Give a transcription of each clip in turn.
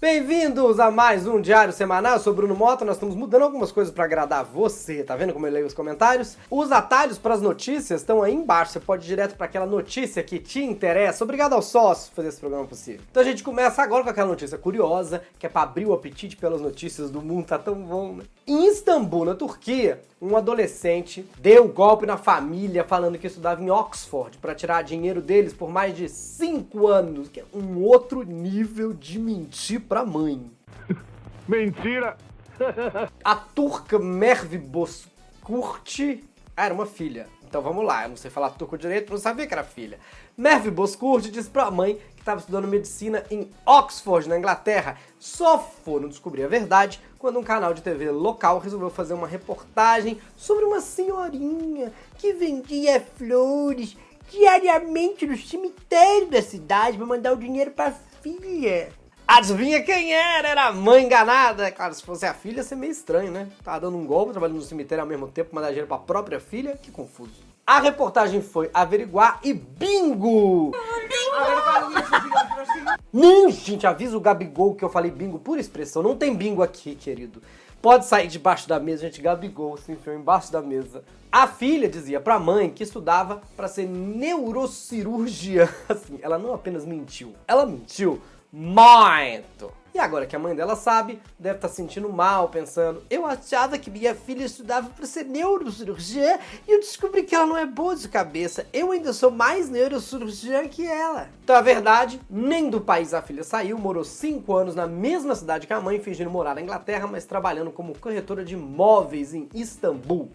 Bem-vindos a mais um Diário Semanal. Eu sou Bruno Mota. Nós estamos mudando algumas coisas para agradar você. Tá vendo como eu leio os comentários? Os atalhos para as notícias estão aí embaixo. Você pode ir direto para aquela notícia que te interessa. Obrigado ao sócio por fazer esse programa possível. Então a gente começa agora com aquela notícia curiosa, que é para abrir o apetite pelas notícias do mundo. Tá tão bom, né? Em Istambul, na Turquia, um adolescente deu golpe na família falando que estudava em Oxford para tirar dinheiro deles por mais de 5 anos, que é um outro nível de mentir pra mãe. Mentira! A turca Merve Bozkurt era uma filha. Então vamos lá, eu não sei falar turco direito, não sabia que era filha. Merve Bozkurt disse pra mãe que estava estudando medicina em Oxford, na Inglaterra. Só foram descobrir a verdade quando um canal de TV local resolveu fazer uma reportagem sobre uma senhorinha que vendia flores diariamente no cemitério da cidade para mandar o dinheiro para filha. Adivinha quem era? Era a mãe enganada. Claro, se fosse a filha, ia ser meio estranho, né? Tava dando um golpe, trabalhando no cemitério ao mesmo tempo, mandar dinheiro pra própria filha. Que confuso. A reportagem foi averiguar e bingo! Não, gente, avisa o Gabigol que eu falei bingo por expressão. Não tem bingo aqui, querido. Pode sair debaixo da mesa, gente. Gabigol se enfiou embaixo da mesa. A filha dizia pra mãe que estudava para ser neurocirurgiã. Assim, ela não apenas mentiu, ela mentiu muito. E agora que a mãe dela sabe, deve estar tá sentindo mal, pensando: eu achava que minha filha estudava para ser neurocirurgiã e eu descobri que ela não é boa de cabeça. Eu ainda sou mais neurocirurgiã que ela. Então a verdade, nem do país a filha saiu, morou 5 anos na mesma cidade que a mãe, fingindo morar na Inglaterra, mas trabalhando como corretora de imóveis em Istambul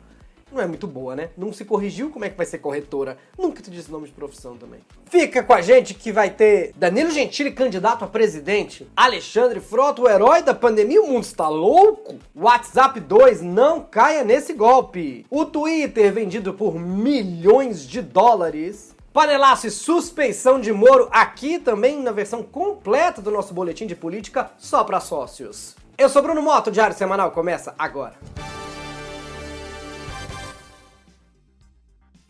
não é muito boa, né? Não se corrigiu, como é que vai ser corretora? Nunca te disse nome de profissão também. Fica com a gente que vai ter Danilo Gentili candidato a presidente, Alexandre Frota, o herói da pandemia, o mundo está louco? WhatsApp 2, não caia nesse golpe. O Twitter vendido por milhões de dólares. Panelaço e suspeição de Moro aqui também na versão completa do nosso boletim de política só para sócios. Eu sou Bruno Moto, o Diário Semanal começa agora.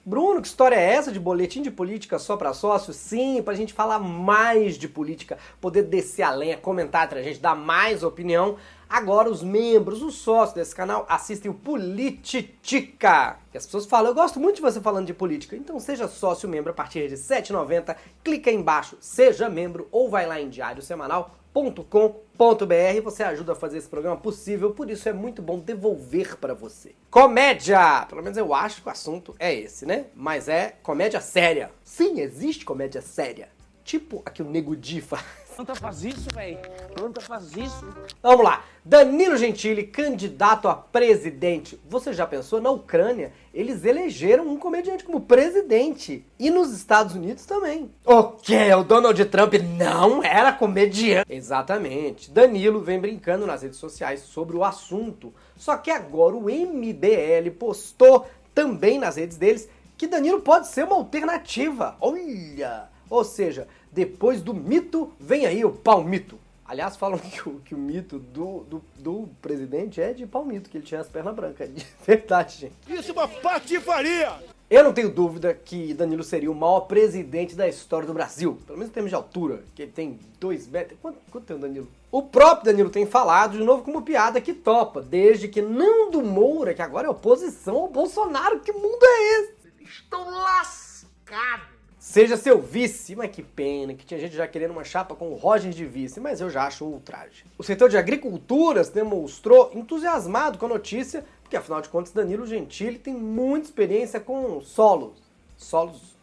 Bruno, que história é essa de boletim de política só para sócios? Sim, pra gente falar mais de política, poder descer a lenha, comentar entre a gente, dar mais opinião. Agora os membros, os sócios desse canal assistem o Polititica. E as pessoas falam, eu gosto muito de você falando de política. Então seja sócio membro a partir de R$ 7,90. Clica aí embaixo, seja membro ou vai lá em diário semanal com.br você ajuda a fazer esse programa possível, por isso é muito bom devolver para você. Comédia! Pelo menos eu acho que o assunto é esse, né? Mas é comédia séria. Sim, existe comédia séria. Tipo a que o Nego Di faz. Planta faz isso, velho. Planta faz isso. Vamos lá. Danilo Gentili, candidato a presidente. Você já pensou? Na Ucrânia, eles elegeram um comediante como presidente. E nos Estados Unidos também. O quê? O Donald Trump não era comediante? Exatamente. Danilo vem brincando nas redes sociais sobre o assunto. Só que agora o MBL postou também nas redes deles que Danilo pode ser uma alternativa. Olha! Ou seja, depois do mito, vem aí o palmito. Aliás, falam que o, que o mito do, do, do, presidente é de palmito, que ele tinha as pernas brancas. De verdade, gente. Isso é uma patifaria! Eu não tenho dúvida que Danilo seria o maior presidente da história do Brasil. Pelo menos em termos de altura, que ele tem dois metros. Quanto, quanto tem o Danilo? O próprio Danilo tem falado, de novo, como piada que topa, desde que Nando Moura, que agora é oposição ao Bolsonaro. Que mundo é esse? Estou lascado! Seja seu vice. Mas que pena, que tinha gente já querendo uma chapa com o Roger de vice, mas eu já acho ultraje. O setor de agricultura se demonstrou entusiasmado com a notícia, porque afinal de contas Danilo Gentili tem muita experiência com solos, solos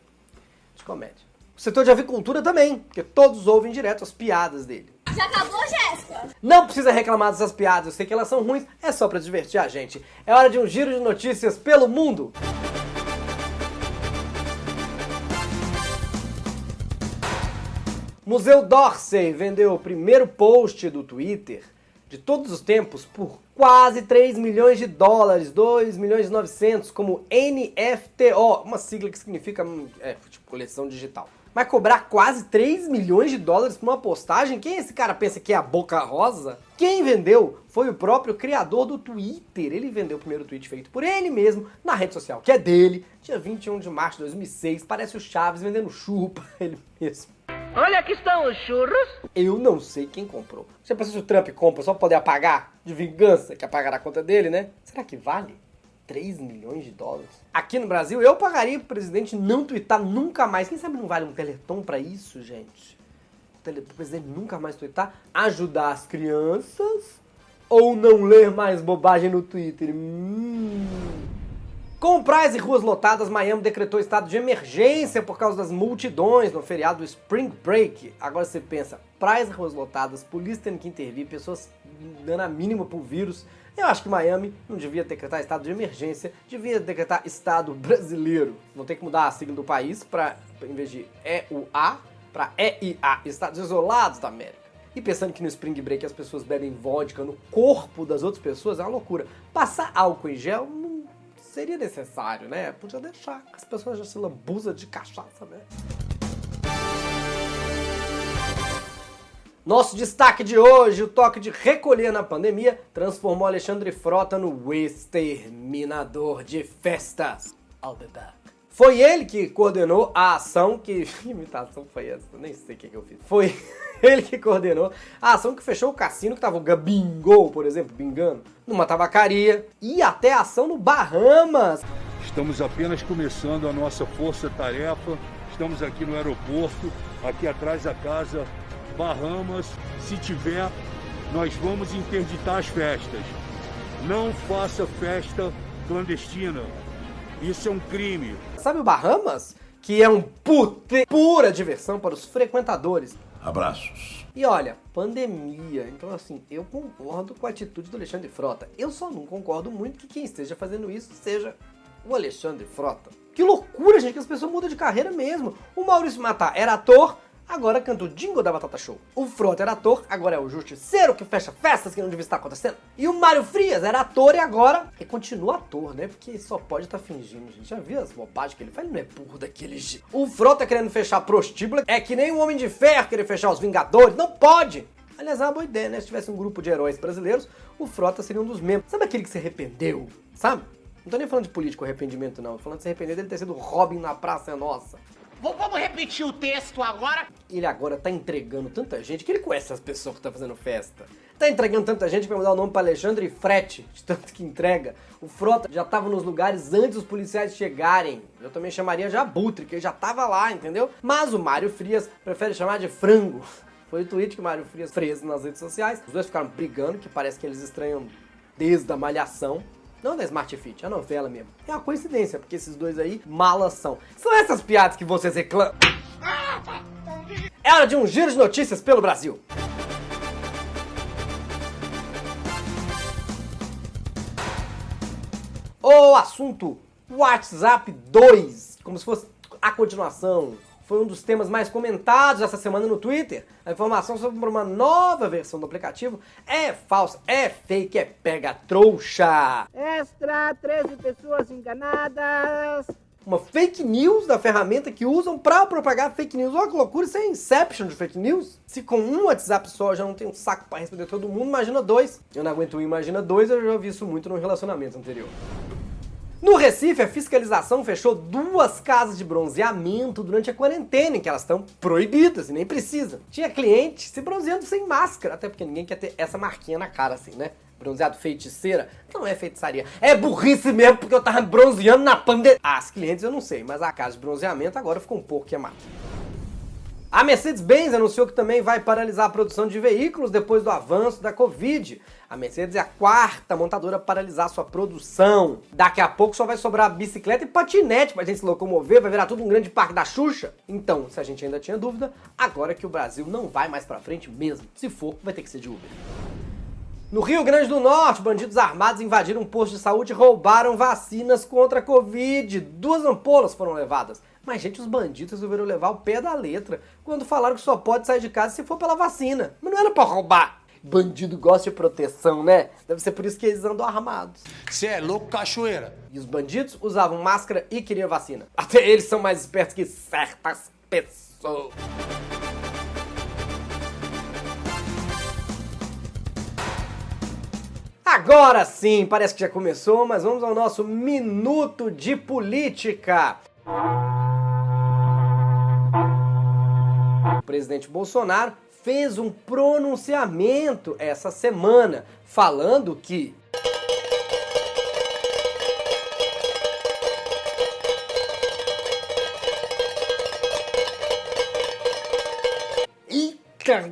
de comédia. O setor de avicultura também, porque todos ouvem direto as piadas dele. Já acabou, Jéssica? Não precisa reclamar dessas piadas, eu sei que elas são ruins, é só para divertir a gente. É hora de um giro de notícias pelo mundo. Museu Dorsey vendeu o primeiro post do Twitter de todos os tempos por quase 3 milhões de dólares, 2 milhões e 900, como NFTO, uma sigla que significa é, tipo, coleção digital. Mas cobrar quase 3 milhões de dólares por uma postagem? Quem esse cara pensa que é a Boca Rosa? Quem vendeu foi o próprio criador do Twitter. Ele vendeu o primeiro tweet feito por ele mesmo na rede social, que é dele, dia 21 de março de 2006. Parece o Chaves vendendo chupa ele mesmo. Olha, aqui estão os churros. Eu não sei quem comprou. Você pensa se o Trump compra só pra poder apagar de vingança, que apagará a conta dele, né? Será que vale? 3 milhões de dólares. Aqui no Brasil, eu pagaria pro presidente não twittar nunca mais. Quem sabe não vale um teleton pra isso, gente? O presidente nunca mais twittar? Ajudar as crianças? Ou não ler mais bobagem no Twitter? Hum. Com praias e ruas lotadas, Miami decretou estado de emergência por causa das multidões no feriado do Spring Break. Agora você pensa, praias e ruas lotadas, polícia tendo que intervir, pessoas dando a mínima pro vírus. Eu acho que Miami não devia decretar estado de emergência, devia decretar estado brasileiro. Vão ter que mudar a sigla do país para, em vez de EUA, para EIA, Estados Isolados da América. E pensando que no Spring Break as pessoas bebem vodka no corpo das outras pessoas, é uma loucura. Passar álcool em gel não seria necessário, né? Podia deixar. As pessoas já se lambuzam de cachaça, né? Nosso destaque de hoje, o toque de recolher na pandemia, transformou Alexandre Frota no exterminador de festas. I'll be back. Foi ele que coordenou a ação que... Que imitação foi essa? Nem sei o que, que eu fiz. Foi ele que coordenou a ação que fechou o cassino que tava o Gabingol, por exemplo, bingando, numa tabacaria. E até a ação no Bahamas. Estamos apenas começando a nossa força-tarefa. Estamos aqui no aeroporto, aqui atrás da casa Bahamas. Se tiver, nós vamos interditar as festas. Não faça festa clandestina. Isso é um crime. Sabe o Bahamas? Que é um pute... pura diversão para os frequentadores. Abraços. E olha, pandemia. Então, assim, eu concordo com a atitude do Alexandre Frota. Eu só não concordo muito que quem esteja fazendo isso seja o Alexandre Frota. Que loucura, gente, que as pessoas mudam de carreira mesmo. O Maurício Matar era ator, agora canta o jingle da Batata Show. O Frota era ator, agora é o justiceiro que fecha festas que não devia estar acontecendo. E o Mário Frias era ator e agora ele continua ator, né? Porque só pode estar fingindo, gente. Já viu as bobagens que ele faz? Ele não é burro daquele jeito. O Frota querendo fechar a prostíbula é que nem o Homem de Ferro querer fechar os Vingadores. Não pode! Aliás, é uma boa ideia, né? Se tivesse um grupo de heróis brasileiros, o Frota seria um dos membros. Sabe aquele que se arrependeu? Sabe? Não tô nem falando de político arrependimento, não. Tô falando de se arrepender dele ter sido Robin na Praça é Nossa. Vamos repetir o texto agora? Ele agora tá entregando tanta gente que ele conhece as pessoas que tá fazendo festa. Tá entregando tanta gente vai mudar o nome pra Alexandre Frete, de tanto que entrega. O Frota já tava nos lugares antes dos policiais chegarem. Eu também chamaria de Abutre, que ele já tava lá, entendeu? Mas o Mário Frias prefere chamar de frango. Foi o tweet que o Mário Frias fez nas redes sociais. Os dois ficaram brigando, que parece que eles estranham desde a malhação. Não da Smart Fit, a novela mesmo. É uma coincidência, porque esses dois aí malas são. São essas piadas que vocês reclamam. É hora de um giro de notícias pelo Brasil. O assunto WhatsApp 2, como se fosse a continuação. Foi um dos temas mais comentados essa semana no Twitter. A informação sobre uma nova versão do aplicativo é falsa, é fake, é pega trouxa. Extra, 13 pessoas enganadas. Uma fake news da ferramenta que usam pra propagar fake news. Olha que loucura, isso é inception de fake news. Se com um WhatsApp só eu já não tem um saco pra responder todo mundo, imagina dois. Eu não aguento um, imagina dois, eu já vi isso muito no relacionamento anterior. No Recife, a fiscalização fechou duas casas de bronzeamento durante a quarentena, em que elas estão proibidas e nem precisam. Tinha cliente se bronzeando sem máscara, até porque ninguém quer ter essa marquinha na cara assim, né? Bronzeado feiticeira? Não é feitiçaria. É burrice mesmo, porque eu tava bronzeando na pandemia. As clientes eu não sei, mas a casa de bronzeamento agora ficou um pouco queimada. A Mercedes-Benz anunciou que também vai paralisar a produção de veículos depois do avanço da Covid. A Mercedes é a quarta montadora a paralisar sua produção. Daqui a pouco só vai sobrar bicicleta e patinete pra gente se locomover, vai virar tudo um grande parque da Xuxa. Então, se a gente ainda tinha dúvida, agora que o Brasil não vai mais pra frente mesmo. Se for, vai ter que ser de Uber. No Rio Grande do Norte, bandidos armados invadiram um posto de saúde e roubaram vacinas contra a Covid. Duas ampolas foram levadas. Mas, gente, os bandidos resolveram levar o pé da letra quando falaram que só pode sair de casa se for pela vacina. Mas não era pra roubar. Bandido gosta de proteção, né? Deve ser por isso que eles andam armados. Você é louco, cachoeira? E os bandidos usavam máscara e queriam vacina. Até eles são mais espertos que certas pessoas. Agora sim, parece que já começou, mas vamos ao nosso minuto de política. O presidente Bolsonaro fez um pronunciamento essa semana falando que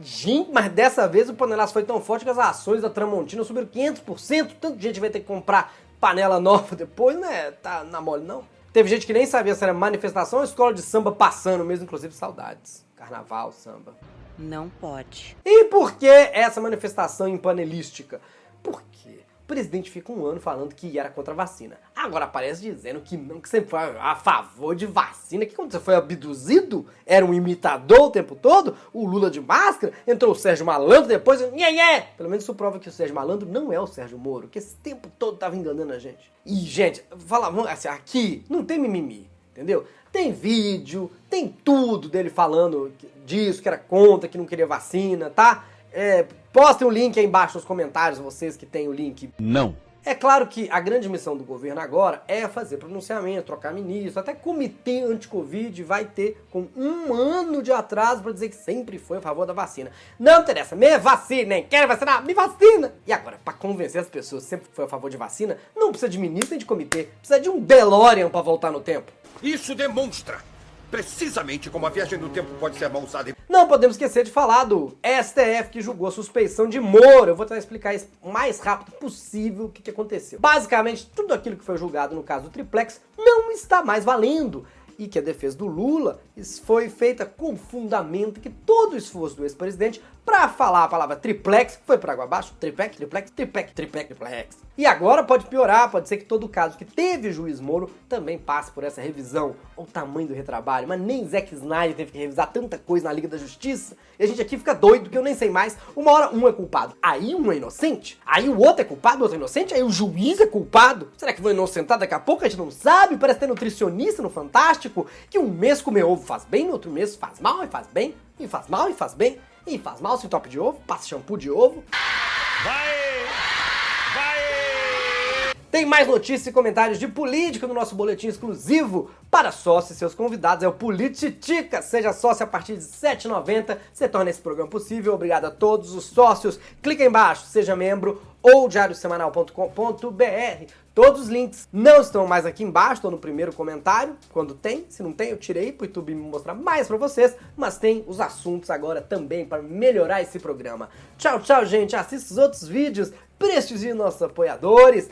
gente, mas dessa vez o panelaço foi tão forte que as ações da Tramontina subiram 500%. Tanta gente vai ter que comprar panela nova depois, né? Tá na mole, não. Teve gente que nem sabia se era manifestação ou escola de samba passando mesmo, inclusive saudades. Carnaval, samba. Não pode. E por que essa manifestação impanelística? Por quê? O presidente fica um ano falando que era contra a vacina. Agora aparece dizendo que não, que sempre foi a favor de vacina. Que quando você foi abduzido, era um imitador o tempo todo, o Lula de máscara, entrou o Sérgio Malandro depois, nhê, nhê. Pelo menos isso prova que o Sérgio Malandro não é o Sérgio Moro, que esse tempo todo tava enganando a gente. E, gente, fala, assim, aqui não tem mimimi, entendeu? Tem vídeo, tem tudo dele falando disso, que era contra, que não queria vacina, tá? É, postem o link aí embaixo nos comentários, vocês que têm o link. Não. É claro que a grande missão do governo agora é fazer pronunciamento, trocar ministro, até comitê anti-Covid vai ter com um ano de atraso para dizer que sempre foi a favor da vacina. Não interessa, me vacina, nem quero vacinar, me vacina! E agora, para convencer as pessoas que sempre foi a favor de vacina, não precisa de ministro nem de comitê, precisa de um DeLorean para voltar no tempo. Isso demonstra precisamente como a viagem no tempo pode ser mal usada. Não podemos esquecer de falar do STF que julgou a suspeição de Moro. Eu vou tentar explicar isso o mais rápido possível o que, que aconteceu. Basicamente, tudo aquilo que foi julgado no caso do Triplex não está mais valendo e que a defesa do Lula foi feita com fundamento que todo o esforço do ex-presidente para falar a palavra triplex foi para água abaixo, triplex, triplex, triplex, triplex, triplex. E agora pode piorar, pode ser que todo caso que teve juiz Moro também passe por essa revisão. Olha o tamanho do retrabalho, mas nem Zack Snyder teve que revisar tanta coisa na Liga da Justiça. E a gente aqui fica doido que eu nem sei mais. Uma hora um é culpado, aí um é inocente, aí o outro é culpado, o outro é inocente, aí o juiz é culpado. Será que vou inocentar daqui a pouco? A gente não sabe, parece ter nutricionista no Fantástico, que um mês comer ovo faz bem, no outro mês faz mal e faz bem, e faz mal e faz bem. E faz mal se top de ovo, passa shampoo de ovo. Vai! Tem mais notícias e comentários de política no nosso boletim exclusivo para sócios e seus convidados. É o Polititica. Seja sócio a partir de R$ 7,90. Você torna esse programa possível. Obrigado a todos os sócios. Clica embaixo, seja membro ou diariosemanal.com.br. Todos os links não estão mais aqui embaixo, estão no primeiro comentário. Quando tem, se não tem, eu tirei para o YouTube me mostrar mais para vocês. Mas tem os assuntos agora também para melhorar esse programa. Tchau, tchau, gente. Assista os outros vídeos, prestigie nossos apoiadores.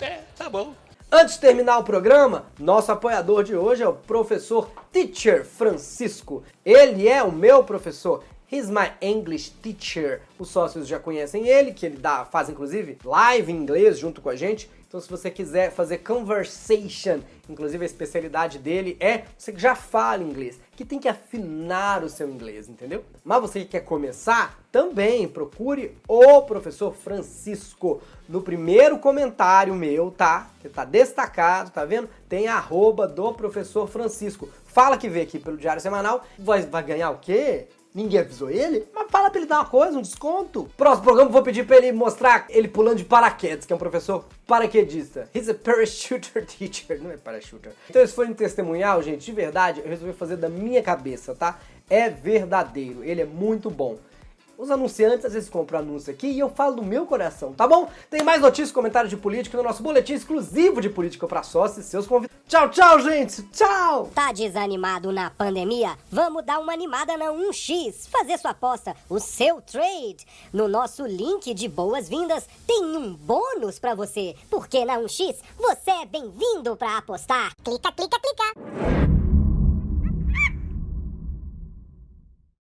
É, tá bom. Antes de terminar o programa, nosso apoiador de hoje é o professor Teacher Francisco. Ele é o meu professor. He's my English teacher. Os sócios já conhecem ele, que ele dá, faz inclusive live em inglês junto com a gente. Então, se você quiser fazer conversation, inclusive a especialidade dele é você que já fala inglês, que tem que afinar o seu inglês, entendeu? Mas você que quer começar, também procure o professor Francisco. No primeiro comentário meu, tá? Que tá destacado, tá vendo? Tem arroba do professor Francisco. Fala que veio aqui pelo Diário Semanal. Vai, vai ganhar o quê? Ninguém avisou ele? Mas fala pra ele dar uma coisa, um desconto. Próximo programa vou pedir pra ele mostrar ele pulando de paraquedas, que é um professor paraquedista. He's a parachuter teacher, não é parachuter. Então esse foi um testemunhal, gente, de verdade, eu resolvi fazer da minha cabeça, tá? É verdadeiro, ele é muito bom. Os anunciantes às vezes compram anúncio aqui e eu falo do meu coração, tá bom? Tem mais notícias e comentários de política no nosso boletim exclusivo de política para sócios e seus convidados. Tchau, tchau, gente! Tchau! Tá desanimado na pandemia? Vamos dar uma animada na 1x, fazer sua aposta, o seu trade. No nosso link de boas-vindas tem um bônus para você, porque na 1x você é bem-vindo para apostar. Clica, clica, clica.